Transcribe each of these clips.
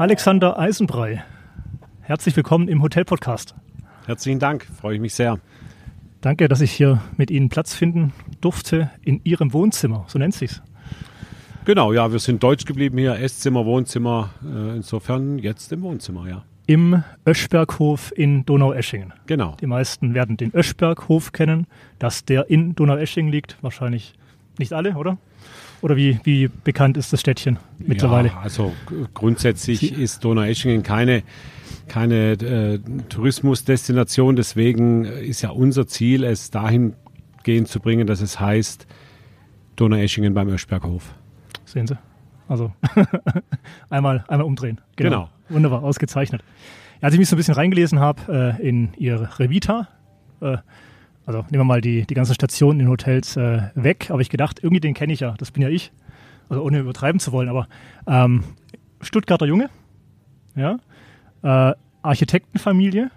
Alexander Eisenbrei. Herzlich willkommen im Hotel-Podcast. Herzlichen Dank, freue ich mich sehr. Danke, dass ich hier mit Ihnen Platz finden durfte in Ihrem Wohnzimmer, so nennt sich's. Genau, ja, wir sind deutsch geblieben hier, Esszimmer, Wohnzimmer, äh, insofern jetzt im Wohnzimmer, ja. Im Öschberghof in Donaueschingen. Genau. Die meisten werden den Öschberghof kennen, dass der in Donaueschingen liegt. Wahrscheinlich nicht alle, oder? Oder wie, wie bekannt ist das Städtchen mittlerweile? Ja, also grundsätzlich Sie ist Donaueschingen keine, keine äh, Tourismusdestination. Deswegen ist ja unser Ziel, es dahingehend zu bringen, dass es heißt Donaueschingen beim Öschberghof. Sehen Sie. Also einmal, einmal umdrehen. Genau. genau. Wunderbar, ausgezeichnet. Ja, als ich mich so ein bisschen reingelesen habe äh, in Ihre Revita, äh, also nehmen wir mal die, die ganzen Stationen in Hotels äh, weg, aber ich gedacht, irgendwie den kenne ich ja, das bin ja ich. Also ohne übertreiben zu wollen, aber ähm, Stuttgarter Junge, ja, äh, Architektenfamilie,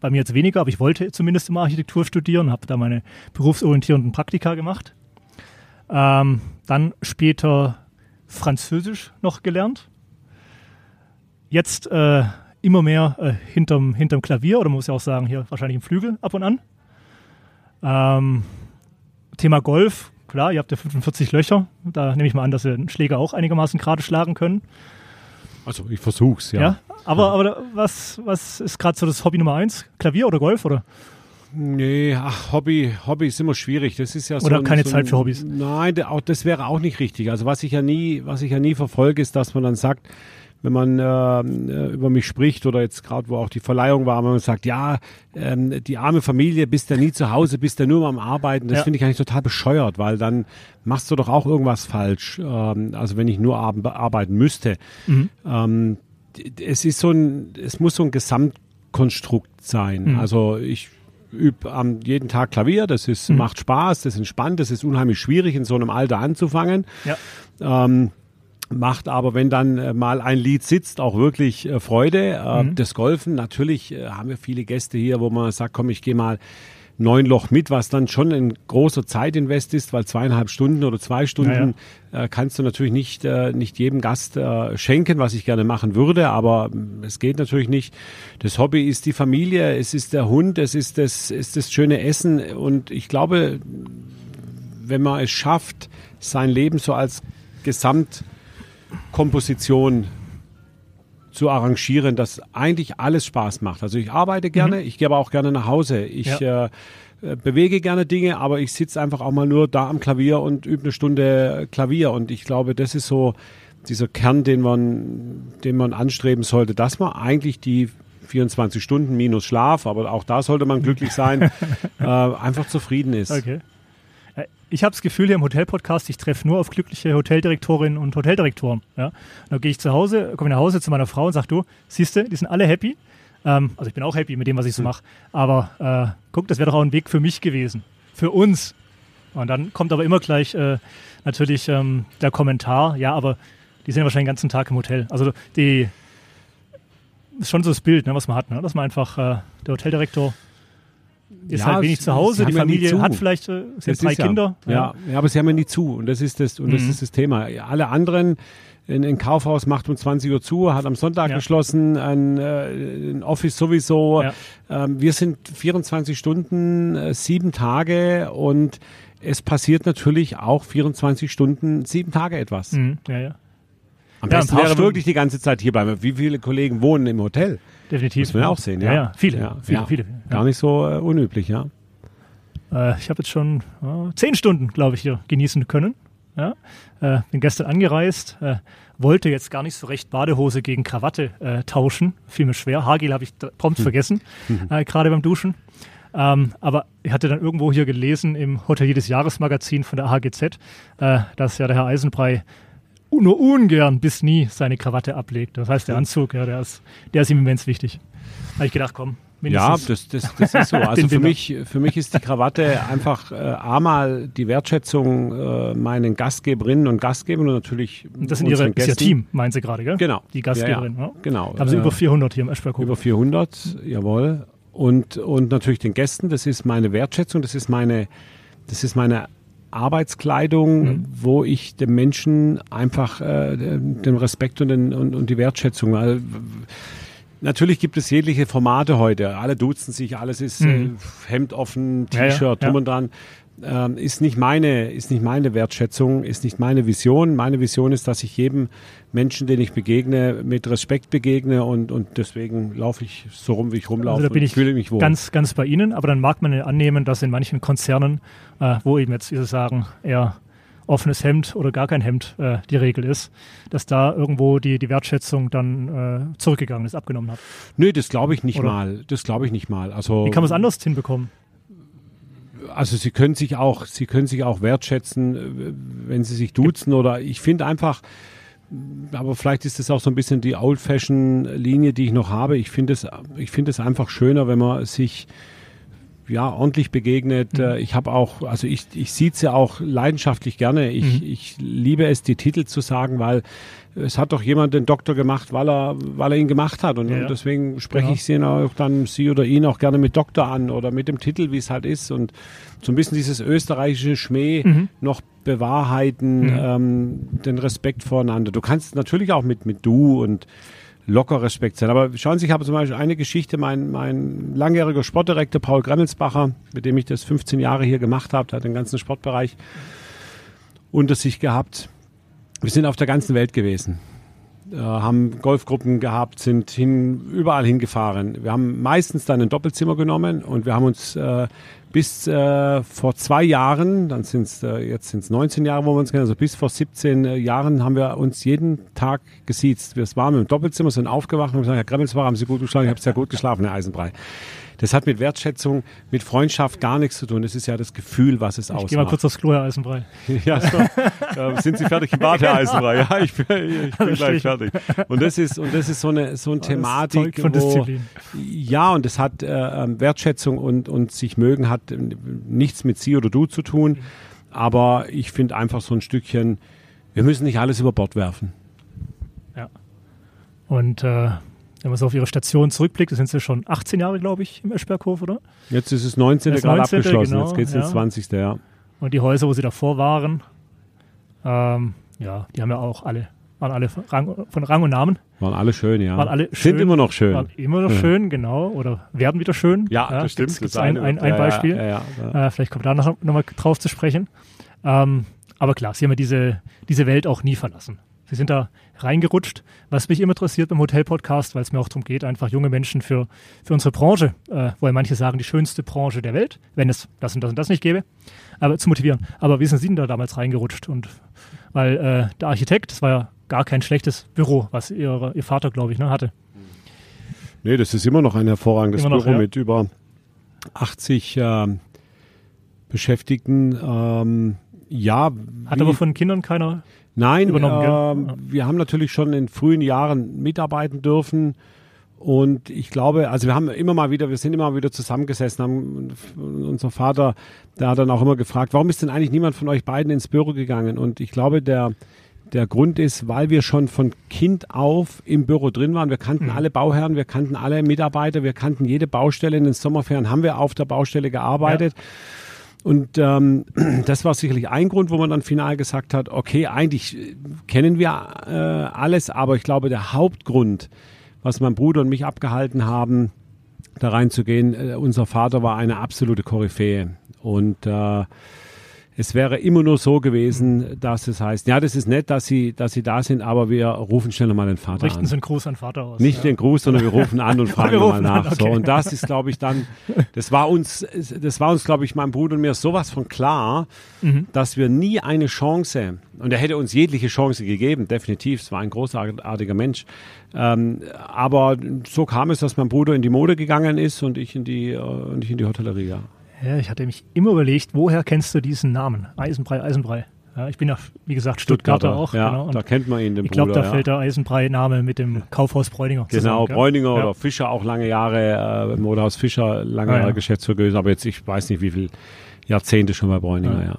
bei mir jetzt weniger, aber ich wollte zumindest immer Architektur studieren, habe da meine berufsorientierenden Praktika gemacht. Ähm, dann später Französisch noch gelernt. Jetzt äh, immer mehr äh, hinterm, hinterm Klavier oder man muss ja auch sagen, hier wahrscheinlich im Flügel ab und an. Ähm, Thema Golf, klar, ihr habt ja 45 Löcher. Da nehme ich mal an, dass ihr den Schläger auch einigermaßen gerade schlagen können. Also ich versuch's, ja. ja aber, aber was, was ist gerade so das Hobby Nummer eins? Klavier oder Golf oder? Nee, ach, Hobby, Hobby ist immer schwierig. Das ist ja so. Oder ein, keine so Zeit für Hobbys. Nein, auch, das wäre auch nicht richtig. Also was ich ja nie, was ich ja nie verfolge, ist, dass man dann sagt, wenn man äh, über mich spricht oder jetzt gerade, wo auch die Verleihung war, wenn man sagt, ja, ähm, die arme Familie, bist ja nie zu Hause, bist ja nur am Arbeiten, das ja. finde ich eigentlich total bescheuert, weil dann machst du doch auch irgendwas falsch. Ähm, also wenn ich nur arbeiten müsste. Mhm. Ähm, es ist so ein, es muss so ein Gesamtkonstrukt sein. Mhm. Also ich übe am jeden Tag Klavier, das ist, mhm. macht Spaß, das ist entspannt, das ist unheimlich schwierig in so einem Alter anzufangen. Ja. Ähm, macht aber, wenn dann äh, mal ein Lied sitzt, auch wirklich äh, Freude. Äh, mhm. Das Golfen, natürlich haben wir viele Gäste hier, wo man sagt, komm, ich gehe mal neun Loch mit, was dann schon ein großer Zeitinvest ist, weil zweieinhalb Stunden oder zwei Stunden ja. äh, kannst du natürlich nicht, äh, nicht jedem Gast äh, schenken, was ich gerne machen würde, aber äh, es geht natürlich nicht. Das Hobby ist die Familie, es ist der Hund, es ist das, ist das schöne Essen und ich glaube, wenn man es schafft, sein Leben so als Gesamt Komposition zu arrangieren, dass eigentlich alles Spaß macht. Also ich arbeite gerne, mhm. ich gehe aber auch gerne nach Hause. Ich ja. äh, bewege gerne Dinge, aber ich sitze einfach auch mal nur da am Klavier und übe eine Stunde Klavier. Und ich glaube, das ist so dieser Kern, den man, den man anstreben sollte, dass man eigentlich die 24 Stunden minus Schlaf, aber auch da sollte man glücklich sein, äh, einfach zufrieden ist. Okay ich habe das Gefühl hier im Hotel-Podcast, ich treffe nur auf glückliche Hoteldirektorinnen und Hoteldirektoren. Ja? Dann gehe ich zu Hause, komme nach Hause zu meiner Frau und sage, du, siehst du, die sind alle happy. Ähm, also ich bin auch happy mit dem, was ich so hm. mache. Aber äh, guck, das wäre doch auch ein Weg für mich gewesen. Für uns. Und dann kommt aber immer gleich äh, natürlich ähm, der Kommentar, ja, aber die sind ja wahrscheinlich den ganzen Tag im Hotel. Also die ist schon so das Bild, ne, was man hat, ne? dass man einfach äh, der Hoteldirektor ist ja, halt wenig zu Hause. Die Familie hat vielleicht äh, sind drei Kinder. Ja, ja, ja, aber sie haben ja nie zu und das ist das und das mhm. ist das Thema. Alle anderen ein, ein Kaufhaus macht um 20 Uhr zu, hat am Sonntag ja. geschlossen, ein, äh, ein, Office sowieso. Ja. Ähm, wir sind 24 Stunden, äh, sieben Tage und es passiert natürlich auch 24 Stunden, sieben Tage etwas. Mhm. Ja, ja. Am besten wäre Stunden. wirklich die ganze Zeit hier bleiben. Wie viele Kollegen wohnen im Hotel? Definitiv. Muss man ja auch sehen, ja. Ja, ja. Viele, ja, viele, viele. Gar nicht so äh, unüblich, ja. Äh, ich habe jetzt schon äh, zehn Stunden, glaube ich, hier genießen können. Ja? Äh, bin gestern angereist, äh, wollte jetzt gar nicht so recht Badehose gegen Krawatte äh, tauschen. Fiel mir schwer. Haargel habe ich prompt hm. vergessen, hm. gerade beim Duschen. Ähm, aber ich hatte dann irgendwo hier gelesen im Hotelier des Jahres Magazin von der HGZ, dass ja der Herr Eisenbrei nur ungern bis nie seine Krawatte ablegt. Das heißt, der Anzug, ja, der ist, der ist ihm immens wichtig. Habe ich gedacht, komm, Ja, das, das, das ist so. Also für mich, für mich ist die Krawatte einfach äh, einmal die Wertschätzung äh, meinen Gastgeberinnen und Gastgebern und natürlich und Das sind ihre, ist ihr Team, meinen Sie gerade, gell? Genau. Die Gastgeberin. Ja, ja. Genau. Da haben Sie äh, über 400 hier im Eschberghof. Über 400, jawohl. Und, und natürlich den Gästen, das ist meine Wertschätzung, das ist meine, das ist meine Arbeitskleidung, mhm. wo ich dem Menschen einfach äh, den Respekt und, den, und, und die Wertschätzung, weil Natürlich gibt es jegliche Formate heute. Alle duzen sich, alles ist mhm. äh, Hemd offen, T-Shirt, ja, ja, drum und dran. Ähm, ist nicht meine, ist nicht meine Wertschätzung, ist nicht meine Vision. Meine Vision ist, dass ich jedem Menschen, den ich begegne, mit Respekt begegne und, und deswegen laufe ich so rum, wie ich rumlaufe. Also da bin ich fühle mich wohl. Ganz, ganz bei Ihnen, aber dann mag man annehmen, dass in manchen Konzernen, äh, wo eben jetzt, wie Sie sagen, eher offenes Hemd oder gar kein Hemd äh, die Regel ist, dass da irgendwo die, die Wertschätzung dann äh, zurückgegangen ist, abgenommen hat. Nö, das glaube ich nicht oder? mal. Das glaube ich nicht mal. Also, Wie kann man es anders hinbekommen? Also sie können sich auch, sie können sich auch wertschätzen, äh, wenn sie sich duzen oder ich finde einfach, aber vielleicht ist das auch so ein bisschen die Old-Fashion-Linie, die ich noch habe. Ich finde es, ich finde es einfach schöner, wenn man sich ja, ordentlich begegnet. Mhm. Äh, ich habe auch, also ich, ich sieht's ja auch leidenschaftlich gerne. Ich, mhm. ich liebe es, die Titel zu sagen, weil es hat doch jemand den Doktor gemacht, weil er, weil er ihn gemacht hat. Und, ja, deswegen spreche genau. ich sie auch dann, sie oder ihn auch gerne mit Doktor an oder mit dem Titel, wie es halt ist. Und so ein bisschen dieses österreichische Schmäh mhm. noch bewahrheiten, mhm. ähm, den Respekt voreinander. Du kannst natürlich auch mit, mit du und locker Respekt sein. Aber schauen Sie, ich habe zum Beispiel eine Geschichte, mein, mein langjähriger Sportdirektor Paul Gremmelsbacher, mit dem ich das 15 Jahre hier gemacht habe, hat den ganzen Sportbereich unter sich gehabt. Wir sind auf der ganzen Welt gewesen, äh, haben Golfgruppen gehabt, sind hin, überall hingefahren. Wir haben meistens dann ein Doppelzimmer genommen und wir haben uns äh, bis äh, vor zwei Jahren, dann sind es äh, jetzt sind es 19 Jahre, wo wir uns kennen, also bis vor 17 äh, Jahren haben wir uns jeden Tag gesiezt. Wir waren im Doppelzimmer, sind aufgewacht und gesagt, Herr Gremmelsbach, haben Sie gut geschlafen? Ich habe sehr gut geschlafen, Herr Eisenbrei. Das hat mit Wertschätzung, mit Freundschaft gar nichts zu tun. Das ist ja das Gefühl, was es ich ausmacht. Ich gehe mal kurz aufs Klo, Herr Eisenbrei. ja, so. äh, sind Sie fertig im Bad, Herr Eisenbrei? Ja, ich bin, ich bin gleich fertig. Und das ist, und das ist so eine, so eine Thematik, von wo, Disziplin. ja, und das hat äh, ähm, Wertschätzung und, und sich mögen hat nichts mit Sie oder Du zu tun. Aber ich finde einfach so ein Stückchen, wir müssen nicht alles über Bord werfen. Ja. Und äh, wenn man so auf ihre Station zurückblickt, sind sie schon 18 Jahre, glaube ich, im Eschberghof, oder? Jetzt ist es 19. gerade 19. abgeschlossen, genau, jetzt geht es ja. ins 20. Ja. Und die Häuser, wo sie davor waren, ähm, ja, die haben ja auch alle, waren alle von Rang, von Rang und Namen. Waren alle schön, ja. Waren alle schön, Sind immer noch schön. Waren immer noch schön, genau. Oder werden wieder schön. Ja, ja das stimmt. Gibt es ein, ein, ein Beispiel. Ja, ja, äh, vielleicht kommt da noch, noch mal drauf zu sprechen. Ähm, aber klar, sie haben ja diese, diese Welt auch nie verlassen. Sie sind da reingerutscht, was mich immer interessiert beim Hotel-Podcast, weil es mir auch darum geht, einfach junge Menschen für, für unsere Branche, äh, wo ja manche sagen, die schönste Branche der Welt, wenn es das und das und das nicht gäbe, aber zu motivieren. Aber wie sind Sie denn da damals reingerutscht? Und weil äh, der Architekt, das war ja gar kein schlechtes Büro, was Ihr, ihr Vater, glaube ich, ne, hatte. Nee, das ist immer noch ein hervorragendes noch, Büro ja. mit über 80 äh, Beschäftigten. Ähm, ja. Hat aber von Kindern keiner Nein, übernommen, äh, wir haben natürlich schon in frühen Jahren mitarbeiten dürfen. Und ich glaube, also wir haben immer mal wieder, wir sind immer mal wieder zusammengesessen, haben unser Vater, der hat dann auch immer gefragt, warum ist denn eigentlich niemand von euch beiden ins Büro gegangen? Und ich glaube, der, der Grund ist, weil wir schon von Kind auf im Büro drin waren. Wir kannten mhm. alle Bauherren, wir kannten alle Mitarbeiter, wir kannten jede Baustelle. In den Sommerferien haben wir auf der Baustelle gearbeitet. Ja. Und ähm, das war sicherlich ein Grund, wo man dann final gesagt hat, okay, eigentlich kennen wir äh, alles, aber ich glaube, der Hauptgrund, was mein Bruder und mich abgehalten haben, da reinzugehen, äh, unser Vater war eine absolute Koryphäe. Und äh, es wäre immer nur so gewesen, dass es heißt, ja, das ist nett, dass Sie, dass Sie da sind, aber wir rufen schnell mal den Vater Richten an. Richten Sie einen Gruß an Vater aus. Nicht ja. den Gruß, sondern wir rufen an und fragen mal nach. An, okay. So, und das ist, glaube ich, dann, das war uns, das war uns, glaube ich, meinem Bruder und mir sowas von klar, mhm. dass wir nie eine Chance, und er hätte uns jegliche Chance gegeben, definitiv, es war ein großartiger Mensch, ähm, aber so kam es, dass mein Bruder in die Mode gegangen ist und ich in die, äh, und ich in die Hotellerie, ja. Ja, ich hatte mich immer überlegt, woher kennst du diesen Namen? Eisenbrei, Eisenbrei. Ja, ich bin ja, wie gesagt, Stuttgarter, Stuttgarter auch. Ja, genau. da kennt man ihn, den Ich glaube, da ja. fällt der Eisenbrei-Name mit dem Kaufhaus Bräuninger Genau, zusammen, Bräuninger oder Fischer auch lange Jahre, äh, Modehaus Fischer lange ah, Jahre Geschäftsführer gewesen, aber jetzt, ich weiß nicht, wie viele Jahrzehnte schon bei Bräuninger, ja.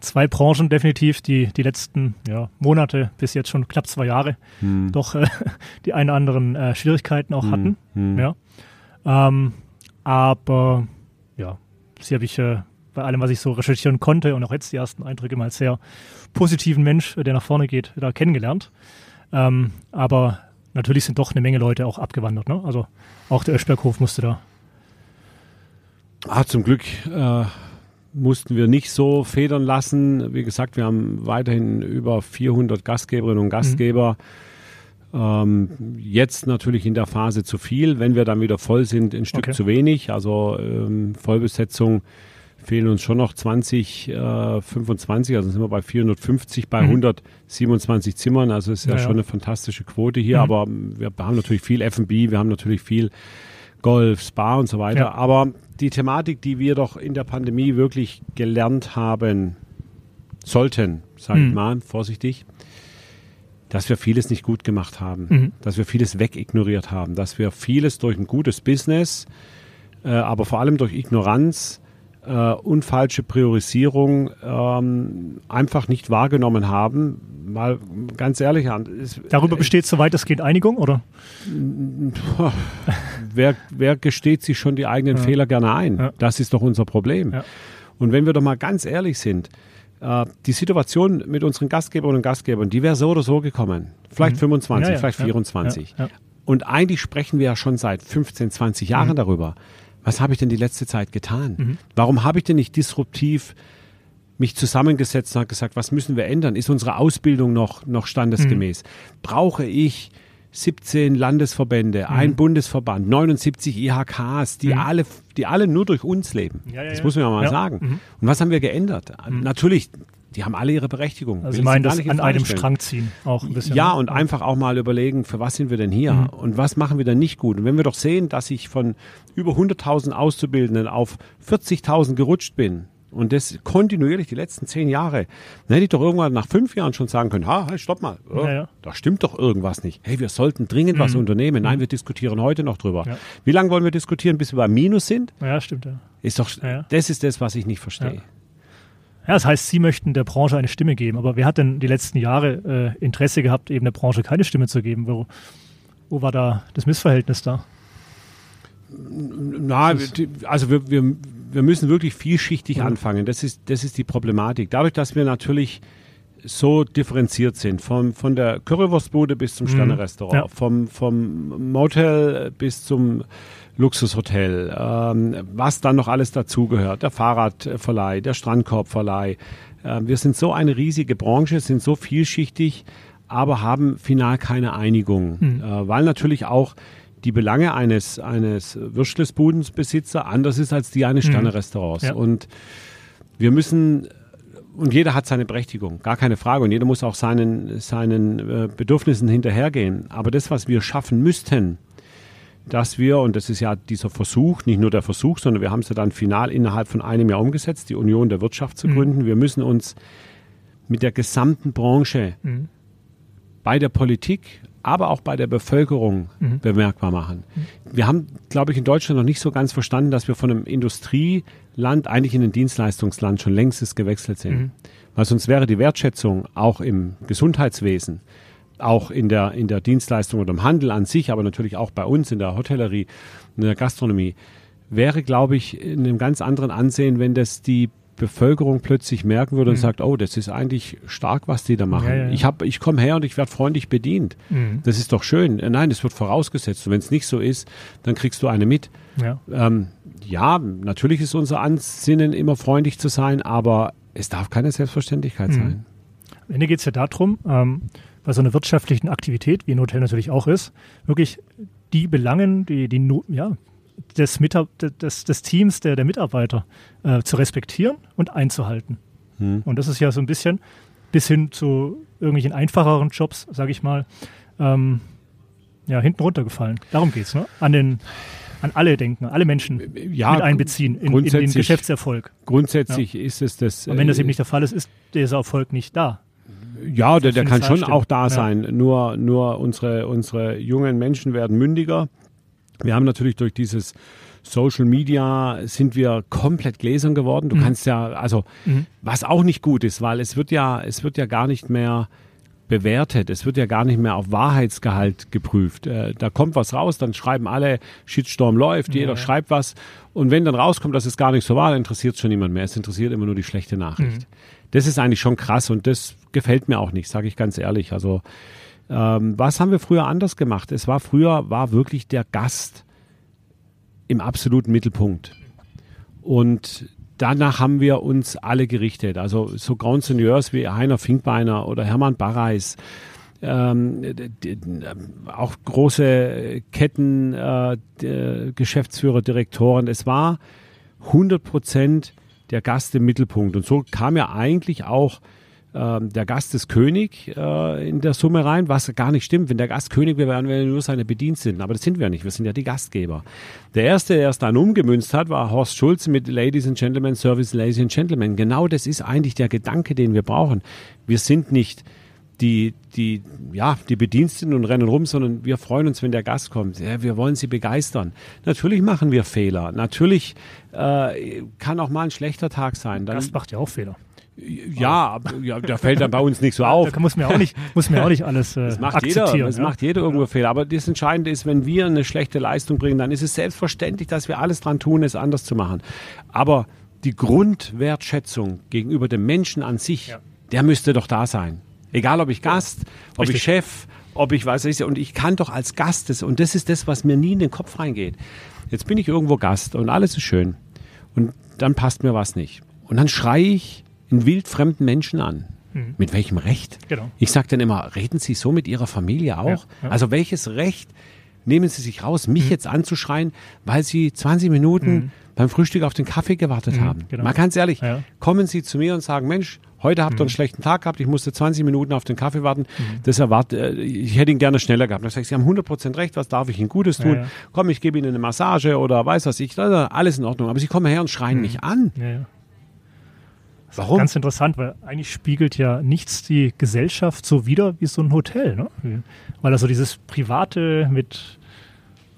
Zwei Branchen definitiv, die die letzten Monate bis jetzt schon knapp zwei Jahre hm. doch äh, die einen oder anderen äh, Schwierigkeiten auch hm. hatten. Hm. Ja. Ähm, aber ja, sie habe ich äh, bei allem, was ich so recherchieren konnte und auch jetzt die ersten Eindrücke mal als sehr positiven Mensch, der nach vorne geht, da kennengelernt. Ähm, aber natürlich sind doch eine Menge Leute auch abgewandert. Ne? Also auch der Öschberghof musste da. Ah, zum Glück äh, mussten wir nicht so federn lassen. Wie gesagt, wir haben weiterhin über 400 Gastgeberinnen und Gastgeber. Mhm. Ähm, jetzt natürlich in der Phase zu viel. Wenn wir dann wieder voll sind, ein Stück okay. zu wenig. Also ähm, Vollbesetzung fehlen uns schon noch 20, äh, 25, also sind wir bei 450 bei mhm. 127 Zimmern. Also ist ja, ja, schon eine fantastische Quote hier. Mhm. Aber wir haben natürlich viel F&B, wir haben natürlich viel Golf, Spa und so weiter. Ja. Aber die Thematik, die wir doch in der Pandemie wirklich gelernt haben sollten, sage mhm. ich mal, vorsichtig, dass wir vieles nicht gut gemacht haben, mhm. dass wir vieles wegignoriert haben, dass wir vieles durch ein gutes Business, äh, aber vor allem durch Ignoranz äh, und falsche Priorisierung ähm, einfach nicht wahrgenommen haben. Mal ganz ehrlich, es, darüber besteht soweit es geht Einigung, oder? wer, wer gesteht sich schon die eigenen ja. Fehler gerne ein? Ja. Das ist doch unser Problem. Ja. Und wenn wir doch mal ganz ehrlich sind, äh, die Situation mit unseren Gastgeberinnen und Gastgebern, die wäre so oder so gekommen. Vielleicht mhm. 25, vielleicht 24. Und eigentlich sprechen wir ja schon seit 15, 20 Jahren mhm. darüber was habe ich denn die letzte Zeit getan? Mhm. Warum habe ich denn nicht disruptiv mich zusammengesetzt und gesagt, was müssen wir ändern? Ist unsere Ausbildung noch, noch standesgemäß? Mhm. Brauche ich 17 Landesverbände, mhm. ein Bundesverband, 79 IHKs, die, mhm. alle, die alle nur durch uns leben? Ja, ja, das muss man ja mal ja. sagen. Mhm. Und was haben wir geändert? Mhm. Natürlich die haben alle ihre Berechtigung. Also Sie meinen das an einem Strang ziehen auch ein bisschen. Ja, ne? und einfach auch mal überlegen, für was sind wir denn hier mhm. und was machen wir denn nicht gut. Und wenn wir doch sehen, dass ich von über 100.000 Auszubildenden auf 40.000 gerutscht bin, und das kontinuierlich die letzten zehn Jahre. Dann hätte ich doch irgendwann nach fünf Jahren schon sagen können, ha, halt, stopp mal, oh, ja, ja. da stimmt doch irgendwas nicht. Hey, wir sollten dringend mhm. was unternehmen. Nein, mhm. wir diskutieren heute noch drüber. Ja. Wie lange wollen wir diskutieren, bis wir bei Minus sind? Ja, stimmt, ja. Ist doch, das ist das, was ich nicht verstehe. Ja, das heißt, Sie möchten der Branche eine Stimme geben. Aber wer hat denn die letzten Jahre äh, Interesse gehabt, eben der Branche keine Stimme zu geben? Wo, wo war da das Missverhältnis da? Na, also wir, wir, wir müssen wirklich vielschichtig mhm. anfangen. Das ist, das ist die Problematik. Dadurch, dass wir natürlich so differenziert sind, vom, von der Currywurstbude bis zum mhm. Sternerestaurant, ja. vom, vom Motel bis zum Luxushotel, ähm, was dann noch alles dazugehört, der Fahrradverleih, der Strandkorbverleih. Äh, wir sind so eine riesige Branche, sind so vielschichtig, aber haben final keine Einigung, mhm. äh, weil natürlich auch die Belange eines, eines Würstlesbudensbesitzer anders ist als die eines mhm. Sternerestaurants. Ja. Und wir müssen und jeder hat seine Berechtigung, gar keine Frage. Und jeder muss auch seinen, seinen äh, Bedürfnissen hinterhergehen. Aber das, was wir schaffen müssten, dass wir, und das ist ja dieser Versuch, nicht nur der Versuch, sondern wir haben es ja dann final innerhalb von einem Jahr umgesetzt, die Union der Wirtschaft zu mhm. gründen. Wir müssen uns mit der gesamten Branche mhm. bei der Politik, aber auch bei der Bevölkerung mhm. bemerkbar machen. Mhm. Wir haben, glaube ich, in Deutschland noch nicht so ganz verstanden, dass wir von einem Industrieland eigentlich in ein Dienstleistungsland schon längstes gewechselt sind. Mhm. Weil sonst wäre die Wertschätzung auch im Gesundheitswesen auch in der, in der Dienstleistung oder im Handel an sich, aber natürlich auch bei uns in der Hotellerie, in der Gastronomie, wäre, glaube ich, in einem ganz anderen Ansehen, wenn das die Bevölkerung plötzlich merken würde und mhm. sagt, oh, das ist eigentlich stark, was die da machen. Ja, ja. Ich, hab, ich komme her und ich werde freundlich bedient. Mhm. Das ist doch schön. Nein, es wird vorausgesetzt. Und wenn es nicht so ist, dann kriegst du eine mit. Ja. Ähm, ja, natürlich ist unser Ansinnen immer freundlich zu sein, aber es darf keine Selbstverständlichkeit mhm. sein. Am Ende geht es ja darum, ähm, bei so einer wirtschaftlichen Aktivität, wie ein Hotel natürlich auch ist, wirklich die Belangen, die, die ja, des, des, des Teams, der, der Mitarbeiter äh, zu respektieren und einzuhalten. Hm. Und das ist ja so ein bisschen bis hin zu irgendwelchen einfacheren Jobs, sage ich mal, ähm, ja, hinten runtergefallen. Darum geht es, ne? An den an alle denken, alle Menschen ja, mit einbeziehen in, in den Geschäftserfolg. Grundsätzlich ja. ist es das. Und wenn das äh, eben nicht der Fall ist, ist dieser Erfolg nicht da. Ja, der, der kann schon auch da ja. sein. Nur, nur unsere, unsere jungen Menschen werden mündiger. Wir haben natürlich durch dieses Social Media sind wir komplett gläsern geworden. Du mhm. kannst ja, also, mhm. was auch nicht gut ist, weil es wird ja, es wird ja gar nicht mehr bewertet. Es wird ja gar nicht mehr auf Wahrheitsgehalt geprüft. Äh, da kommt was raus, dann schreiben alle, Shitstorm läuft, jeder Ja. schreibt was. Und wenn dann rauskommt, dass es gar nicht so war, dann interessiert schon niemand mehr. Es interessiert immer nur die schlechte Nachricht. Das ist eigentlich schon krass und das gefällt mir auch nicht, sage ich ganz ehrlich. Also ähm, was haben wir früher anders gemacht? Es war früher, war wirklich der Gast im absoluten Mittelpunkt. Und danach haben wir uns alle gerichtet. Also so Grand Seigneurs wie Heiner Finkbeiner oder Hermann Barreis, ähm, die, die, auch große Ketten, äh, die Geschäftsführer, Direktoren. Es war 100 Prozent der Gast im Mittelpunkt. Und so kam ja eigentlich auch ähm, der Gast ist König äh, in der Summe rein, was gar nicht stimmt. Wenn der Gast König wäre, wären wir nur seine Bediensteten. Aber das sind wir nicht. Wir sind ja die Gastgeber. Der erste, der es dann umgemünzt hat, war Horst Schulz mit Ladies and Gentlemen, Service Ladies and Gentlemen. Genau das ist eigentlich der Gedanke, den wir brauchen. Wir sind nicht die, die, ja, die Bediensteten und rennen rum, sondern wir freuen uns, wenn der Gast kommt. Ja, wir wollen sie begeistern. Natürlich machen wir Fehler. Natürlich äh, kann auch mal ein schlechter Tag sein. Dann, Gast macht ja auch Fehler. Ja, ja, da fällt dann bei uns nicht so auf. Da muss mir auch nicht, muss mir auch nicht alles äh, Das macht akzeptieren. jeder, das ja? macht jeder irgendwo Fehler. Aber das Entscheidende ist, wenn wir eine schlechte Leistung bringen, dann ist es selbstverständlich, dass wir alles dran tun, es anders zu machen. Aber die Grundwertschätzung gegenüber dem Menschen an sich, Ja. der müsste doch da sein. Egal, ob ich Gast, ob Richtig. ich Chef, ob ich weiß ich und ich kann doch als Gast das und das ist das, was mir nie in den Kopf reingeht. Jetzt bin ich irgendwo Gast und alles ist schön und dann passt mir was nicht und dann schreie ich einen wildfremden Menschen an. Mit welchem Recht? Genau. Ich sage dann immer, reden Sie so mit Ihrer Familie auch? Ja, ja. Also welches Recht nehmen Sie sich raus, mich jetzt anzuschreien, weil Sie 20 Minuten beim Frühstück auf den Kaffee gewartet haben? genau. Mal ganz ehrlich, Ja. kommen Sie zu mir und sagen, Mensch, heute habt ihr einen schlechten Tag gehabt, ich musste 20 Minuten auf den Kaffee warten, das erwart, äh, ich hätte ihn gerne schneller gehabt. Dann sage ich, Sie haben 100% recht, was darf ich Ihnen Gutes tun? Komm, ich gebe Ihnen eine Massage oder weiß was ich, alles in Ordnung. Aber Sie kommen her und schreien mich an. Warum? Ganz interessant, weil eigentlich spiegelt ja nichts die Gesellschaft so wider wie so ein Hotel, ne? Weil also dieses Private mit,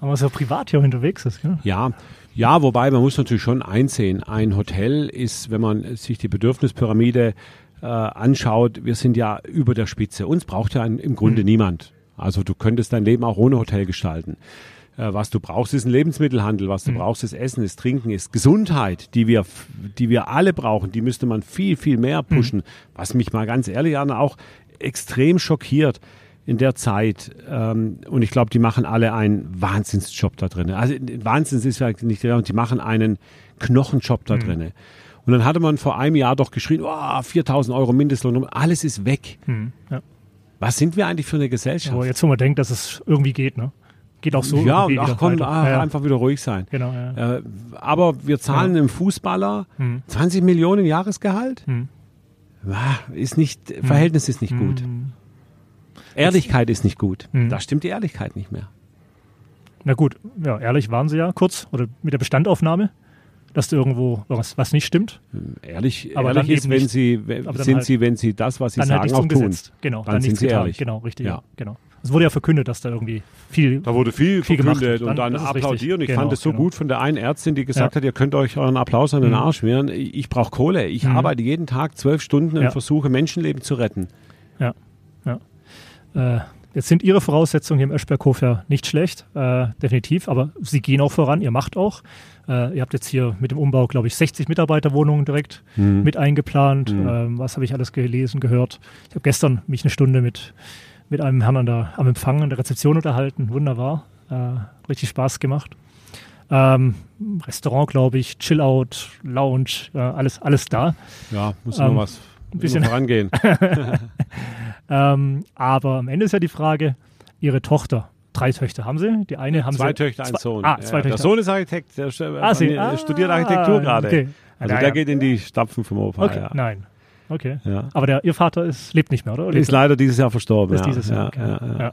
aber so privat hier auch unterwegs ist, gell? Ja, ja, wobei man muss natürlich schon einsehen, ein Hotel ist, wenn man sich die Bedürfnispyramide äh, anschaut, wir sind ja über der Spitze. Uns braucht ja ein, im Grunde niemand. Also du könntest dein Leben auch ohne Hotel gestalten. Äh, was du brauchst, ist ein Lebensmittelhandel. Was du brauchst, ist Essen, ist Trinken, ist Gesundheit, die wir, die wir alle brauchen. Die müsste man viel, viel mehr pushen. Was mich mal ganz ehrlich an auch extrem schockiert in der Zeit. Ähm, und ich glaube, die machen alle einen Wahnsinnsjob da drin. Also Wahnsinns ist vielleicht nicht der, die machen einen Knochenjob da drin. Und dann hatte man vor einem Jahr doch geschrien, oh, 4000 Euro Mindestlohn, alles ist weg. Hm, ja. Was sind wir eigentlich für eine Gesellschaft? Aber jetzt, wo man denkt, dass es irgendwie geht, ne? Geht auch so. ja, und ach komm, ach, ja, ja. einfach wieder ruhig sein. Genau, ja. Äh, aber wir zahlen einem Fußballer 20 Millionen Jahresgehalt? Hm. Ah, Ist nicht, Verhältnis ist nicht gut. Ehrlichkeit ist nicht gut. Hm. Da stimmt die Ehrlichkeit nicht mehr. Na gut, ja, ehrlich waren sie ja kurz oder mit der Bestandaufnahme, dass da irgendwo was, was nicht stimmt. Ehrlich, Aber ehrlich ist, wenn nicht- sie, sind halt- sie, wenn sie das, was sie halt sagen, nichts auch tun. Genau, Dann dann, sind sie getan. ehrlich. Genau, richtig. Ja. Ja. Genau. Es wurde ja verkündet, dass da irgendwie viel. Da wurde viel, Viel gemacht verkündet wird. und Dann- dann ist applaudieren. Ich fand Genau, es so genau. gut von der einen Ärztin, die gesagt Ja. hat, ihr könnt euch euren Applaus an den Mhm. Arsch schmieren. Ich, brauche Kohle. Ich Mhm. arbeite jeden Tag zwölf Stunden und versuche Menschenleben zu retten. Ja, ja. Äh, jetzt sind Ihre Voraussetzungen hier im Eschberghof ja nicht schlecht, äh, definitiv, aber Sie gehen auch voran, ihr macht auch. Äh, ihr habt jetzt hier mit dem Umbau, glaube ich, 60 Mitarbeiterwohnungen direkt Mhm. mit eingeplant. Ähm, was habe ich alles gelesen, gehört? Ich habe gestern mich eine Stunde mit, mit einem Herrn an der, am Empfang an der Rezeption unterhalten. Wunderbar. Äh, richtig Spaß gemacht. Ähm, Restaurant, glaube ich, Chill-Out, Lounge, äh, alles, alles da. Ja, muss Ähm, nur was ein bisschen- immer vorangehen. Ähm, aber am Ende ist ja die Frage, Ihre Tochter, drei Töchter haben Sie? Die eine haben zwei Sie. Töchter, ein zwei, Sohn. Ah, Ja, zwei Der Töchter. Sohn ist Architekt, der Ah, Sie, äh, ah, studiert Architektur gerade. Okay. Also Ja, der ja. geht in die Stapfen vom Opa. Okay, ja. nein. Okay. Ja. Aber der, Ihr Vater ist, lebt nicht mehr, oder? Ist lebt er? leider dieses Jahr verstorben. ist ja. dieses Jahr. ja, Okay. ja,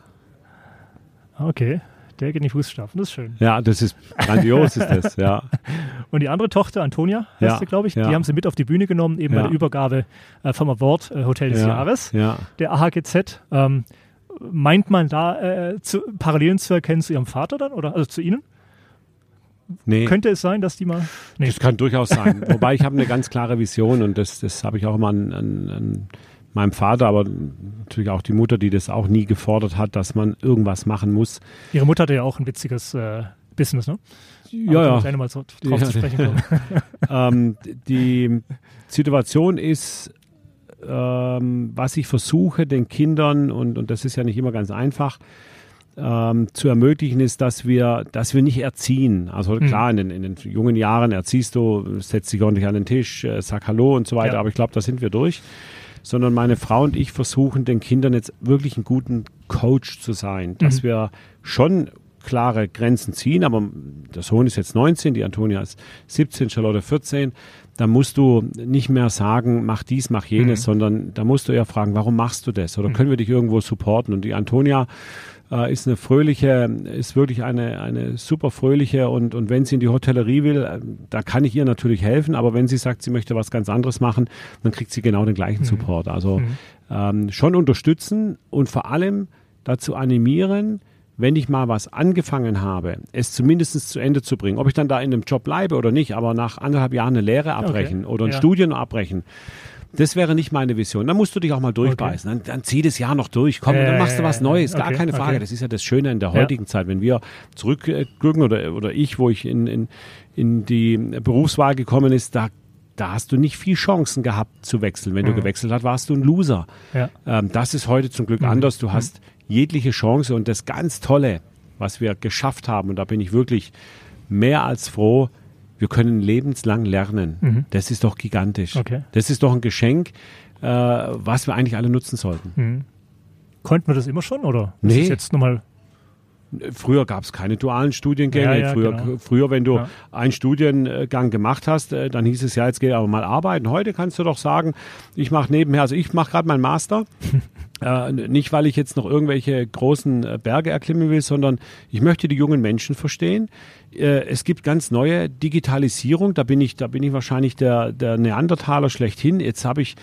okay. Der geht in die Fußstapfen, das ist schön. ja, das ist grandios, ist das, ja. Und die andere Tochter, Antonia, heißt sie, glaube ich, die haben sie mit auf die Bühne genommen, eben bei der Übergabe äh, vom Award äh, Hotel des ja, Jahres, Ja. der AHGZ. Ähm, meint man da äh, zu, Parallelen zu erkennen zu ihrem Vater dann oder also zu Ihnen? Nee. Könnte es sein, dass die mal. Nee. Das kann durchaus sein. Wobei ich habe eine ganz klare Vision und das, das habe ich auch immer an, an, an meinem Vater, aber natürlich auch die Mutter, die das auch nie gefordert hat, dass man irgendwas machen muss. Ihre Mutter hatte ja auch ein witziges äh, Business, ne? Ja, ja. Gleich mal drauf Ja, zu sprechen ähm, die Situation ist, ähm, was ich versuche, den Kindern, und, und das ist ja nicht immer ganz einfach, ähm, zu ermöglichen, ist, dass wir, dass wir nicht erziehen. Also Mhm. klar, in den, in den jungen Jahren erziehst du, setzt dich ordentlich an den Tisch, äh, sag Hallo und so weiter, Ja. aber ich glaube, da sind wir durch. Sondern meine Frau und ich versuchen, den Kindern jetzt wirklich einen guten Coach zu sein, dass Mhm. wir schon klare Grenzen ziehen, aber der Sohn ist jetzt 19, die Antonia ist 17, Charlotte 14. Da musst du nicht mehr sagen, mach dies, mach jenes, Mhm. sondern da musst du eher fragen, warum machst du das? Oder können wir dich irgendwo supporten? Und die Antonia äh, ist eine fröhliche, ist wirklich eine, eine super fröhliche und, und wenn sie in die Hotellerie will, äh, da kann ich ihr natürlich helfen, aber wenn sie sagt, sie möchte was ganz anderes machen, dann kriegt sie genau den gleichen Support. Also Mhm. ähm, schon unterstützen und vor allem dazu animieren, wenn ich mal was angefangen habe, es zumindest zu Ende zu bringen. Ob ich dann da in einem Job bleibe oder nicht, aber nach anderthalb Jahren eine Lehre abbrechen oder ein ja. Studium abbrechen, das wäre nicht meine Vision. Da musst du dich auch mal durchbeißen. Dann, dann zieh das Jahr noch durch. Komm, Ja, und dann ja, machst du ja, was ja. Neues. Gar Okay, keine Frage. okay. Das ist ja das Schöne in der Ja. heutigen Zeit. Wenn wir zurückgucken oder, oder ich, wo ich in, in, in die Berufswahl gekommen ist, da, da hast du nicht viel Chancen gehabt zu wechseln. Wenn du Mhm. gewechselt hast, warst du ein Loser. Ja. Ähm, das ist heute zum Mhm. Glück anders. Du hast jegliche Chance und das ganz Tolle, was wir geschafft haben, und da bin ich wirklich mehr als froh, wir können lebenslang lernen. Mhm. Das ist doch gigantisch. Okay. Das ist doch ein Geschenk, äh, was wir eigentlich alle nutzen sollten. Mhm. Konnten wir das immer schon oder ist Nee. es jetzt nochmal Früher gab es keine dualen Studiengänge. Ja, ja, früher, genau. früher, wenn du Ja. einen Studiengang gemacht hast, äh, dann hieß es ja, jetzt geh aber mal arbeiten. Heute kannst du doch sagen, ich mache nebenher, also ich mache gerade meinen Master. Äh, nicht, weil ich jetzt noch irgendwelche großen äh, Berge erklimmen will, sondern ich möchte die jungen Menschen verstehen. Äh, es gibt ganz neue Digitalisierung. Da bin ich, da bin ich wahrscheinlich der, der Neandertaler schlechthin. Jetzt habe ich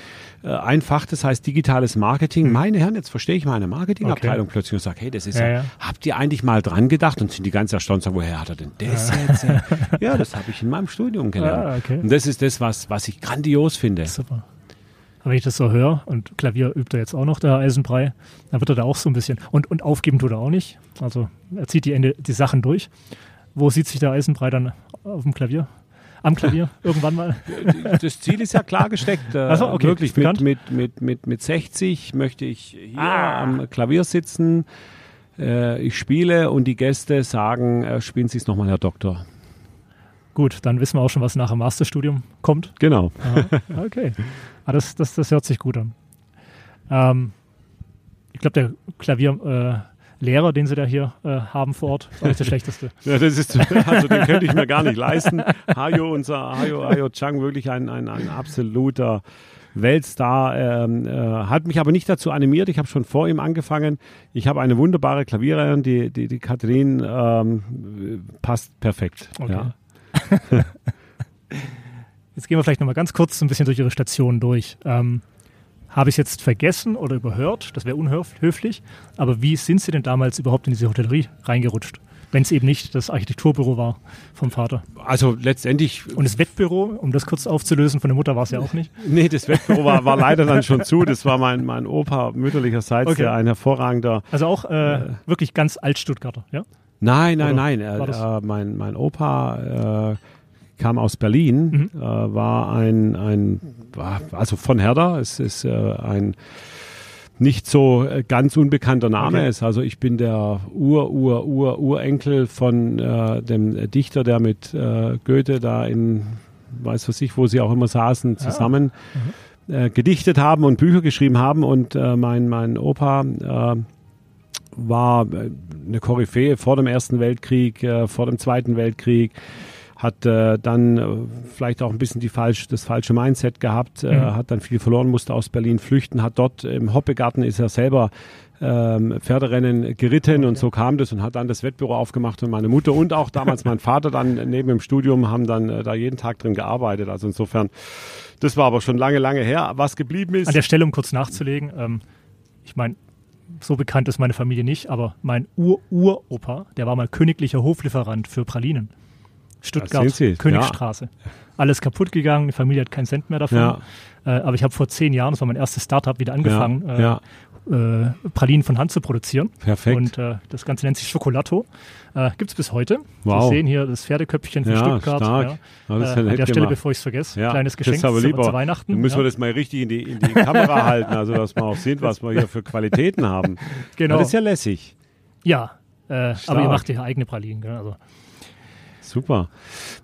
ein Fach, das heißt digitales Marketing. Meine Herren, jetzt verstehe ich meine Marketingabteilung plötzlich und sage, hey, das ist ja, Ja, habt ihr eigentlich mal dran gedacht? Und sind die ganz erstaunt sagen, woher hat er denn das jetzt? ja, das habe ich in meinem Studium gelernt. Ah, okay. Und das ist das, was, was ich grandios finde. super? Aber wenn ich das so höre und Klavier übt er jetzt auch noch, der Eisenbrei, dann wird er da auch so ein bisschen. Und, und aufgeben tut er auch nicht. Also er zieht die, Ende, die Sachen durch. Wo sieht sich der Eisenbrei dann auf dem Klavier? Am Klavier irgendwann mal? Das Ziel ist ja klar gesteckt. Äh, Ach so, okay, Wirklich mit, mit, mit, mit, mit 60 möchte ich hier Ah. am Klavier sitzen. Äh, ich spiele und die Gäste sagen, äh, spielen Sie es nochmal, Herr Doktor. Gut, dann wissen wir auch schon, was nach dem Masterstudium kommt. Genau. Aha, okay. Ah, das, das, das hört sich gut an. Ähm, ich glaube, der Klavierlehrer, äh, den Sie da hier äh, haben vor Ort, ist auch nicht der schlechteste. Ja, das ist, also den könnte ich mir gar nicht leisten. Hayo, unser Hayo, Hayo Chang, wirklich ein, ein, ein absoluter Weltstar, ähm, äh, hat mich aber nicht dazu animiert. Ich habe schon vor ihm angefangen. Ich habe eine wunderbare Klavierlehrerin, die, die, die Katrin ähm, passt perfekt. Okay. Ja. Jetzt gehen wir vielleicht nochmal ganz kurz ein bisschen durch Ihre Stationen durch. Ähm, Habe ich es jetzt vergessen oder überhört? Das wäre unhöflich. Aber wie sind Sie denn damals überhaupt in diese Hotellerie reingerutscht? Wenn es eben nicht das Architekturbüro war vom Vater. Also letztendlich Und das Wettbüro, um das kurz aufzulösen, von der Mutter war es ja auch nicht. Nee, das Wettbüro war, war leider dann schon zu. Das war mein, mein Opa mütterlicherseits, Okay. der ein hervorragender. Also auch äh, wirklich ganz alt-Stuttgarter, ja? Nein, nein, Oder nein. Äh, äh, mein, mein Opa äh, kam aus Berlin, Mhm. äh, war ein, ein, war, also von Herder. Es ist äh, ein nicht so äh, ganz unbekannter Name Okay. ist. Also ich bin der Ur, Ur, Ur, Urenkel von äh, dem Dichter, der mit äh, Goethe da in, weiß was ich, wo sie auch immer saßen, zusammen äh, gedichtet haben und Bücher geschrieben haben. Und äh, mein, mein Opa äh, war äh, eine Koryphäe vor dem Ersten Weltkrieg, äh, vor dem Zweiten Weltkrieg, hat äh, dann äh, vielleicht auch ein bisschen die falsch, das falsche Mindset gehabt, äh, Mhm. hat dann viel verloren, musste aus Berlin flüchten, hat dort im Hoppegarten ist er selber ähm, Pferderennen geritten und so kam das und hat dann das Wettbüro aufgemacht und meine Mutter und auch damals mein Vater dann neben dem Studium haben dann äh, da jeden Tag drin gearbeitet. Also insofern, das war aber schon lange, lange her. Was geblieben ist, An der Stelle, um kurz nachzulegen, ähm, ich meine, so bekannt ist meine Familie nicht, aber mein Ur-Uropa, der war mal königlicher Hoflieferant für Pralinen. Stuttgart, Königstraße. Ja. Alles kaputt gegangen, die Familie hat keinen Cent mehr davon. Ja. Äh, aber ich habe vor zehn Jahren, das war mein erstes Startup, wieder angefangen, ja. Äh, äh, Pralinen von Hand zu produzieren. Perfekt. Und äh, das Ganze nennt sich Schokolato. Äh, Gibt es bis heute. Wow. Sie sehen hier das Pferdeköpfchen von ja, Stuttgart. Stark. Ja. Äh, an der Stelle, bevor ich es vergesse, kleines Geschenk aber lieber. zu Weihnachten. Dann müssen wir das mal richtig in die, in die Kamera halten, also dass man auch sieht, was wir hier für Qualitäten haben. Genau. das ist ja lässig. Ja, äh, aber ihr macht ja eigene Pralinen. Gell? Also. Super.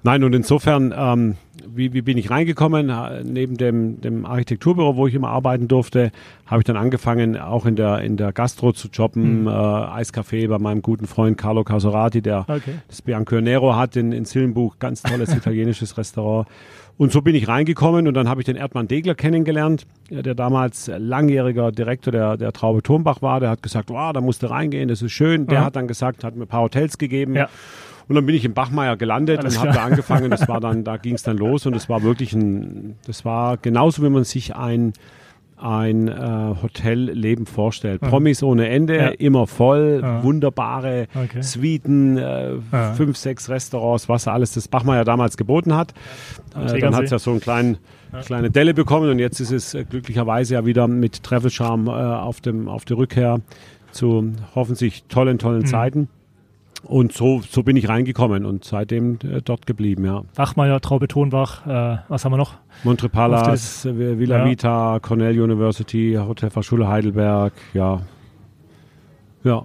Nein, und insofern, ähm, wie, wie bin ich reingekommen? Neben dem, dem Architekturbüro, wo ich immer arbeiten durfte, habe ich dann angefangen, auch in der, in der Gastro zu jobben, mhm. äh, Eiscafé bei meinem guten Freund Carlo Casorati, der okay. das Bianco Nero hat in, in Sillenbuch, ganz tolles italienisches Restaurant. Und so bin ich reingekommen und dann habe ich den Erdmann Degler kennengelernt, der damals langjähriger Direktor der, der Traube Turmbach war. Der hat gesagt, wow, da musst du reingehen, das ist schön. Der mhm. hat dann gesagt, hat mir ein paar Hotels gegeben. Ja. Und dann bin ich in Bachmeier gelandet Alles und habe da angefangen. Das war dann, da ging es dann los und es war wirklich ein, das war genauso, wie man sich ein ein äh, Hotelleben vorstellt. Mhm. Promis ohne Ende, Ja. immer voll, Ja. wunderbare Okay. Suiten, äh, Ja. fünf, sechs Restaurants, was alles das Bachmeier damals geboten hat. Äh, dann hat es ja so einen kleinen, kleine Delle bekommen und jetzt ist es äh, glücklicherweise ja wieder mit Travel Charm äh, auf, dem, auf der Rückkehr zu hoffentlich tollen, tollen Mhm. Zeiten. Und so, so bin ich reingekommen und seitdem äh, dort geblieben, ja. Bachmeier, Traube Tonbach, äh, was haben wir noch? Montre Palace, äh, Villa Ja. Vita, Cornell University, Hotel Fachschule Heidelberg, ja. Ja,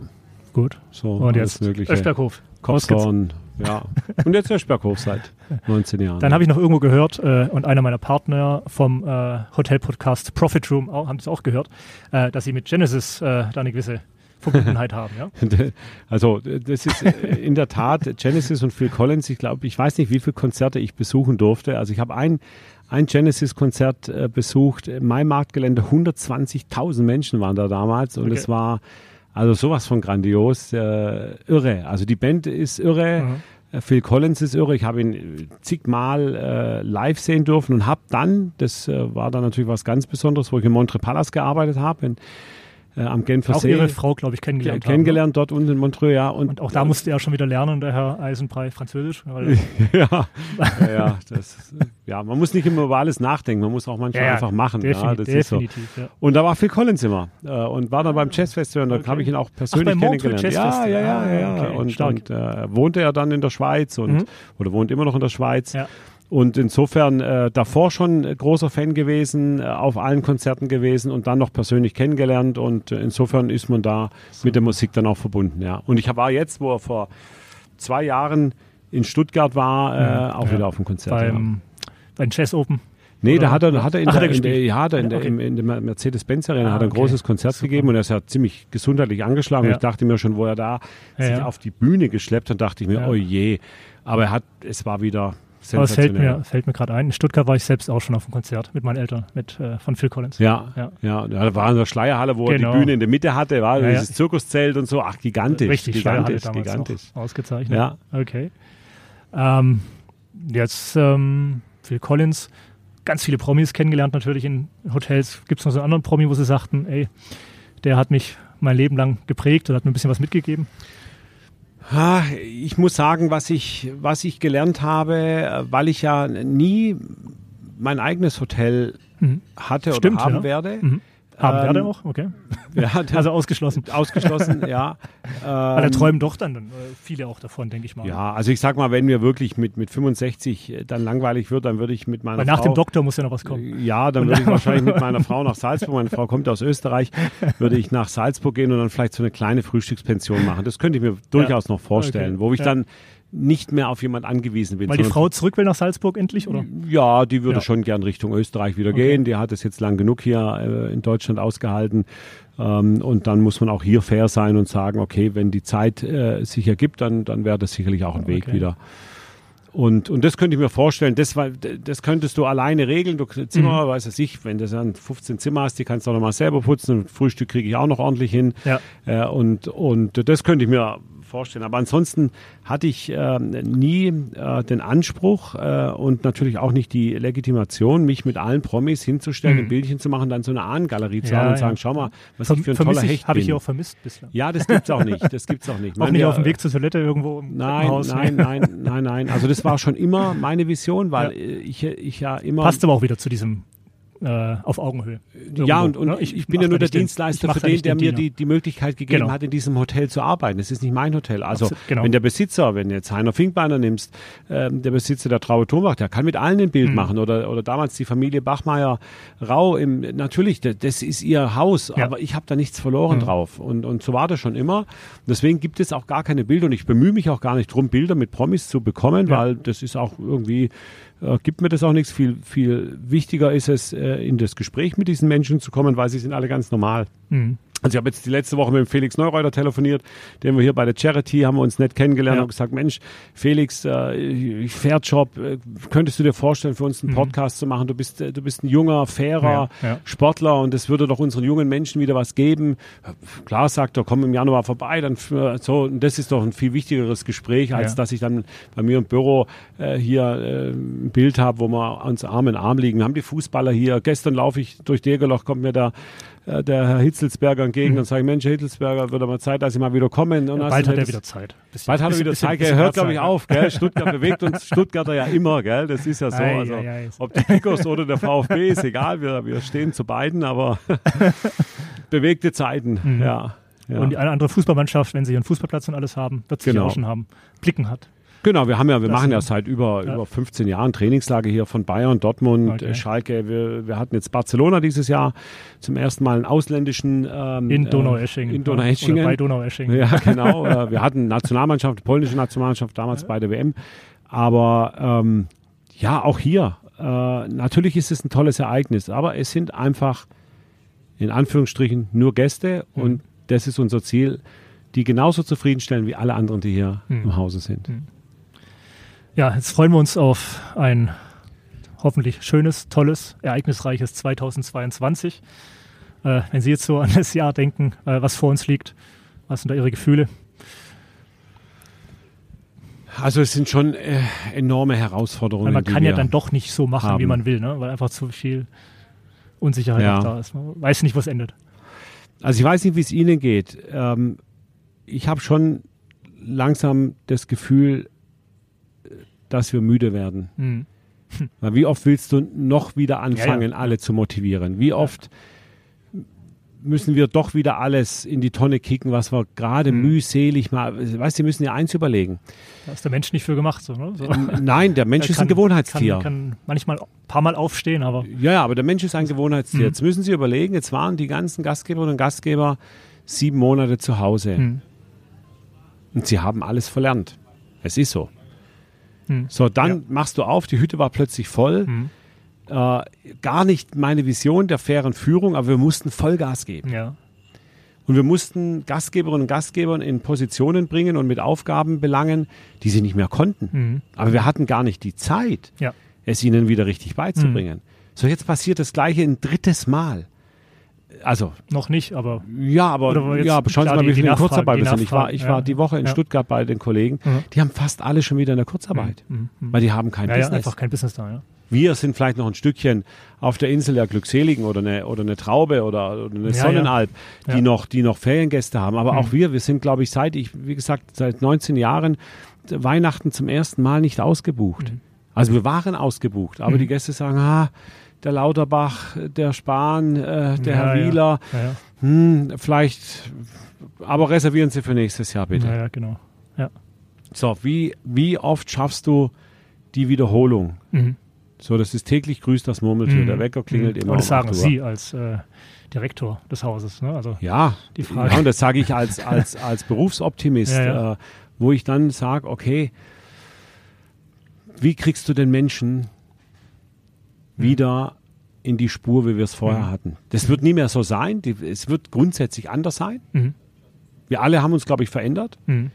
Gut. so Und jetzt mögliche. Öschberghof. Kopfhorn, ja. Und jetzt Öschberghof seit 19 Jahren. Dann habe ich noch irgendwo gehört, äh, und einer meiner Partner vom äh, Hotel-Podcast Profit Room auch, haben es auch gehört, äh, dass sie mit Genesis äh, da eine gewisse Verbundenheit haben. Ja? Also das ist äh, in der Tat Genesis und Phil Collins. Ich glaube, ich weiß nicht, wie viele Konzerte ich besuchen durfte. Also ich habe ein, ein Genesis-Konzert äh, besucht. Mein Marktgelände, 120.000 Menschen waren da damals und Okay. es war also sowas von grandios, äh, irre. Also die Band ist irre. Mhm. Äh, Phil Collins ist irre. Ich habe ihn äh, zigmal äh, live sehen dürfen und habe dann, das äh, war dann natürlich was ganz Besonderes, wo ich in Montre Palace gearbeitet habe, in, äh, am Genfer Auch See. ihre Frau, glaube ich, kennengelernt. haben, kennengelernt dort unten in Montreux, ja. Und, ne? Und auch da musste er schon wieder lernen, der Herr Eisenbrei, Französisch. Ja, ja, ja, das, ja, man muss nicht immer über alles nachdenken, man muss auch manchmal Ja, einfach machen. defini ja, das ist so. definitiv. Ja. Und da war Phil Collins immer äh, und war dann beim Jazzfestival und da Okay. habe ich ihn auch persönlich Montreux kennengelernt. Ja, Jazzfestival. ja, ja, ja, ja. Ah, okay, Und, und äh, wohnte er dann in der Schweiz und Mhm. oder wohnt immer noch in der Schweiz. Ja. Und insofern äh, davor schon äh, großer Fan gewesen, äh, auf allen Konzerten gewesen und dann noch persönlich kennengelernt. Und äh, insofern ist man da mit der Musik dann auch verbunden, ja. Und ich war jetzt, wo er vor zwei Jahren in Stuttgart war, äh, Ja, auch ja. wieder auf dem Konzert. ja. Beim, beim Jazz Open. Nee, da Oder- hat er, hat er in Ach, der, er in der, ja, er in der, okay. in der Mercedes-Benz Arena Ah, hat er ein okay. großes Konzert Super. gegeben und er ist ja ziemlich gesundheitlich angeschlagen. Ja. Und ich dachte mir schon, wo er da Ja, sich ja. auf die Bühne geschleppt hat, dachte ich mir, oh je. Aber er hat, es war wieder Aber es fällt mir, fällt mir gerade ein. In Stuttgart war ich selbst auch schon auf dem Konzert mit meinen Eltern, mit, äh, von Phil Collins. Ja, Ja. ja, da war in der Schleierhalle, wo Genau. er die Bühne in der Mitte hatte, war Ja, ja. dieses Zirkuszelt und so. Ach, gigantisch. Richtig, Schleierhalle gigantisch, damals gigantisch. Ausgezeichnet. Ja. Okay. Ähm, jetzt ähm, Phil Collins, ganz viele Promis kennengelernt natürlich in Hotels. Gibt es noch so einen anderen Promi, wo sie sagten, ey, der hat mich mein Leben lang geprägt und hat mir ein bisschen was mitgegeben? Ah, Ich muss sagen, was ich, was ich gelernt habe, weil ich ja nie mein eigenes Hotel Mhm. hatte Stimmt, oder haben ja. werde. Mhm. Haben Ähm, werde auch, okay. Ja, Also ausgeschlossen. ausgeschlossen, ja. Weil da Ähm, träumen doch dann äh, viele auch davon, denke ich mal. Ja, also ich sag mal, wenn mir wirklich mit, mit 65 dann langweilig wird, dann würde ich mit meiner Weil nach Frau, dem Doktor muss ja noch was kommen. Ja, dann würde ich wahrscheinlich mit meiner Frau nach Salzburg, meine Frau kommt aus Österreich, würde ich nach Salzburg gehen und dann vielleicht so eine kleine Frühstückspension machen. Das könnte ich mir durchaus noch vorstellen, Okay. wo ich Ja. dann nicht mehr auf jemand angewiesen bin. Weil die Frau zurück will nach Salzburg endlich, oder? Ja, die würde Ja. schon gern Richtung Österreich wieder Okay. gehen. Die hat es jetzt lang genug hier äh, in Deutschland ausgehalten. Ähm, und dann muss man auch hier fair sein und sagen, okay, wenn die Zeit äh, sich ergibt, dann, dann wäre das sicherlich auch ein Weg Okay. wieder. Und, und das könnte ich mir vorstellen, das, das könntest du alleine regeln. Du Zimmer, Mhm. weiß ich wenn du dann 15 Zimmer hast, die kannst du auch nochmal selber putzen Frühstück kriege ich auch noch ordentlich hin. Ja. Äh, und, und das könnte ich mir vorstellen. Aber ansonsten hatte ich äh, nie äh, den Anspruch äh, und natürlich auch nicht die Legitimation, mich mit allen Promis hinzustellen, Mhm. ein Bildchen zu machen, dann so eine Ahnengalerie zu Ja, haben und ja. sagen, schau mal, was Verm- ich für ein toller ich- Hecht Habe bin. ich hier auch vermisst bislang. ja, das gibt's auch nicht. Das gibt's auch nicht. Auch Wenn nicht auf dem Weg zur Toilette irgendwo im Nein, Treppenhaus. nein, nee. nein, nein, nein. Also das war schon immer meine Vision, weil Ja. äh, ich, ich ja immer Passt aber auch wieder zu diesem äh, auf Augenhöhe. ja, Irgendwo, und, und ne? ich, ich bin ja nur der den- Dienstleister für den, nicht der mir die, die Möglichkeit gegeben Genau. hat, in diesem Hotel zu arbeiten. Das ist nicht mein Hotel. Also Absolut, genau. wenn der Besitzer, wenn jetzt Heiner Finkbeiner nimmst, ähm, der Besitzer der Traube Turmbach, der kann mit allen ein Mhm. Bild machen. Oder, oder damals die Familie Bachmeier Rau. Im, natürlich, da- das ist ihr Haus, Ja. aber ich habe da nichts verloren Mhm. drauf. Und, und so war das schon immer. Deswegen gibt es auch gar keine Bilder. Und ich bemühe mich auch gar nicht drum, Bilder mit Promis zu bekommen, Ja. weil das ist auch irgendwie äh, gibt mir das auch nichts. Viel, viel wichtiger ist es, äh, in das Gespräch mit diesen Menschen zu kommen, weil sie sind alle ganz normal. Mhm. Also ich habe jetzt die letzte Woche mit dem Felix Neureuter telefoniert, den wir hier bei der Charity haben wir uns nett kennengelernt Ja. und gesagt, Mensch, Felix, äh, Fairjob, äh, könntest du dir vorstellen, für uns einen Mhm. Podcast zu machen? Du bist, äh, du bist ein junger, fairer Ja, ja. Sportler und es würde doch unseren jungen Menschen wieder was geben. Klar sagt er, komm im Januar vorbei, dann für, so, und das ist doch ein viel wichtigeres Gespräch, als dass ich dann bei mir im Büro äh, hier äh, ein Bild habe, wo wir uns Arm in Arm liegen. Wir haben die Fußballer hier. Gestern laufe ich durch Degerloch, kommt mir da äh, der Herr Hitzelsberger entgegen Mhm. und sage, Mensch, Herr Hitzelsberger, wird mal Zeit, dass Sie mal wieder kommen. Und Ja, bald hat er wieder Zeit. Bisschen- Bald hat er wieder bisschen- Zeit, bisschen hört, glaube ich, auf. Gell? Stuttgart bewegt uns Stuttgarter ja immer, gell? Das ist ja so. Ei, Also, ei, ei. ob die Kickers oder der VfB ist egal, wir, wir stehen zu beiden, aber bewegte Zeiten, Mhm. ja. ja. Und eine andere Fußballmannschaft, wenn sie ihren Fußballplatz und alles haben, wird sie Genau. auch schon haben. Blicken hat. Genau, wir haben ja, wir Das machen ja seit über, ja. über 15 Jahren Trainingslager hier von Bayern, Dortmund, Okay. äh, Schalke. Wir, wir hatten jetzt Barcelona dieses Jahr zum ersten Mal einen ausländischen ähm, In äh, Donaueschingen. In Donaueschingen. Oder bei Donaueschingen. Ja, genau. Äh, wir hatten Nationalmannschaft, polnische Nationalmannschaft damals bei der WM. Aber ähm, ja, auch hier. Äh, natürlich ist es ein tolles Ereignis, aber es sind einfach in Anführungsstrichen nur Gäste Mhm. und das ist unser Ziel, die genauso zufriedenstellen wie alle anderen, die hier Mhm. im Hause sind. Ja, jetzt freuen wir uns auf ein hoffentlich schönes, tolles, ereignisreiches 2022. Äh, wenn Sie jetzt so an das Jahr denken, äh, was vor uns liegt, was sind da Ihre Gefühle? Also es sind schon äh, enorme Herausforderungen. Weil man kann ja dann doch nicht so machen, wie haben. man will, ne? weil einfach zu viel Unsicherheit Ja. da ist. Man weiß nicht, wo es endet. Also ich weiß nicht, wie es Ihnen geht. Ähm, ich habe schon langsam das Gefühl, dass wir müde werden. Mhm. Weil wie oft willst du noch wieder anfangen, Ja, alle zu motivieren? Wie oft müssen wir doch wieder alles in die Tonne kicken, was wir gerade Mhm. mühselig mal. Weißt du, Sie müssen ja eins überlegen. Da ist der Mensch nicht für gemacht. So, ne? so. Nein, der Mensch Er ist ein kann- Gewohnheitstier. Kann, kann manchmal ein paar Mal aufstehen, aber Ja, ja, aber der Mensch ist ein Gewohnheitstier. Mhm. Jetzt müssen Sie überlegen, jetzt waren die ganzen Gastgeberinnen und Gastgeber sieben Monate zu Hause. Mhm. Und sie haben alles verlernt. Es ist so. Mhm. So, dann Ja. machst du auf, die Hütte war plötzlich voll. Mhm. Äh, gar nicht meine Vision der fairen Führung, aber wir mussten Vollgas geben. ja. Und wir mussten Gastgeberinnen und Gastgebern in Positionen bringen und mit Aufgaben belangen, die sie nicht mehr konnten. Mhm. Aber wir hatten gar nicht die Zeit, Ja. es ihnen wieder richtig beizubringen. So, jetzt passiert das Gleiche ein drittes Mal. Also, Noch nicht, aber ja, aber, jetzt ja, aber schauen Sie mal, wie viele in Kurzarbeit wir sind. Ich war, ich ja, war die Woche in ja. Stuttgart bei den Kollegen. Mhm. Die haben fast alle schon wieder in der Kurzarbeit, Mhm. Mhm. weil die haben kein ja, ja, Business. einfach kein Business da. Ja. Wir sind vielleicht noch ein Stückchen auf der Insel der Glückseligen oder eine, oder eine Traube oder, oder eine Ja, Sonnenalb, ja. die, Ja. noch, die noch Feriengäste haben. Aber Mhm. auch wir, wir sind, glaube ich, seit ich, wie gesagt, seit 19 Jahren Weihnachten zum ersten Mal nicht ausgebucht. Mhm. Also wir waren ausgebucht, aber Mhm. die Gäste sagen, ah, der Lauterbach, der Spahn, äh, der Ja, Herr. Wieler, Ja, ja. hm, vielleicht, aber reservieren Sie für nächstes Jahr bitte. Ja, ja, genau. Ja. So, wie, wie oft schaffst du die Wiederholung? Mhm. So, das ist täglich grüßt das Murmeltier. Mhm. Der Wecker klingelt Mhm. immer. Und das um sagen 8 Uhr. Sie als äh, Direktor des Hauses. Ne? Also, Ja, Die Frage. ja, und das sage ich als, als, als Berufsoptimist. Äh, wo ich dann sage, okay, wie kriegst du den Menschen wieder in die Spur, wie wir es vorher Mhm. hatten? Das wird nie mehr so sein. Die, es wird grundsätzlich anders sein. mhm. Wir alle haben uns, glaube ich, verändert. Mhm.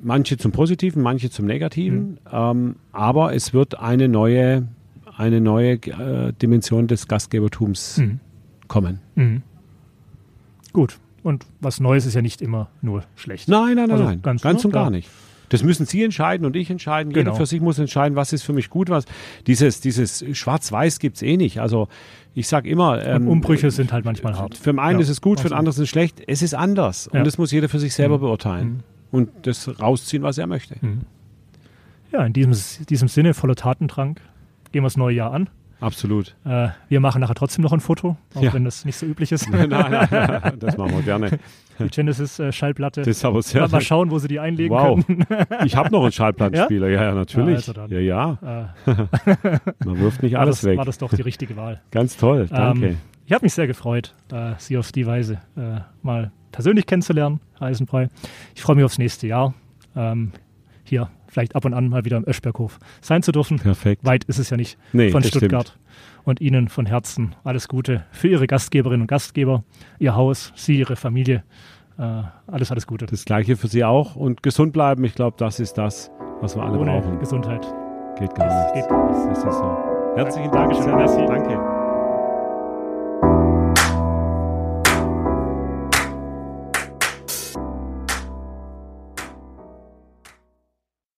Manche zum Positiven, manche zum Mhm. Negativen. Ähm, aber es wird eine neue, eine neue äh, Dimension des Gastgebertums Mhm. kommen. Mhm. Gut. Und was Neues ist ja nicht immer nur schlecht. Nein, nein, nein, Also nein. ganz- Ganz, und ja. gar nicht. Das müssen Sie entscheiden und ich entscheiden. Jeder Genau. für sich muss entscheiden, was ist für mich gut, was. Dieses, dieses Schwarz-Weiß gibt's eh nicht. Also ich sag immer, Und ähm, Umbrüche sind halt manchmal hart. für den einen Ja, ist es gut, für den anderen ist es schlecht. Es ist anders. Ja. Und das muss jeder für sich selber Mhm. beurteilen. Und das rausziehen, was er möchte. Ja, in diesem, diesem Sinne, voller Tatendrang, gehen wir das neue Jahr an. Absolut. Äh, wir machen nachher trotzdem noch ein Foto, auch Ja. wenn das nicht so üblich ist. nein, nein, nein, das machen wir gerne. Die Genesis-Schallplatte. Das ist aber sehr mal, mal schauen, wo sie die einlegen Wow. können. Ich habe noch einen Schallplattenspieler. Ja, ja, natürlich. Ja, also dann. ja, ja. Äh, Man wirft nicht war, alles das, weg. war das doch die richtige Wahl. Ganz toll. Danke. Ähm, ich habe mich sehr gefreut, äh, Sie auf die Weise äh, mal persönlich kennenzulernen, Herr Eisenbrei. Ich freue mich aufs nächste Jahr. Ähm, hier vielleicht ab und an mal wieder im Öschberghof sein zu dürfen. Perfekt. Weit ist es ja nicht Nee, von Stuttgart. Und Ihnen von Herzen alles Gute für Ihre Gastgeberinnen und Gastgeber, Ihr Haus, Sie, Ihre Familie. Äh, alles, alles Gute. Das gleiche für Sie auch. Und gesund bleiben, ich glaube, das ist das, was wir alle Ohne brauchen. Gesundheit. Geht gar Das nicht. geht gar nicht. Das ist so. Herzlichen Dank. Dankeschön. Danke.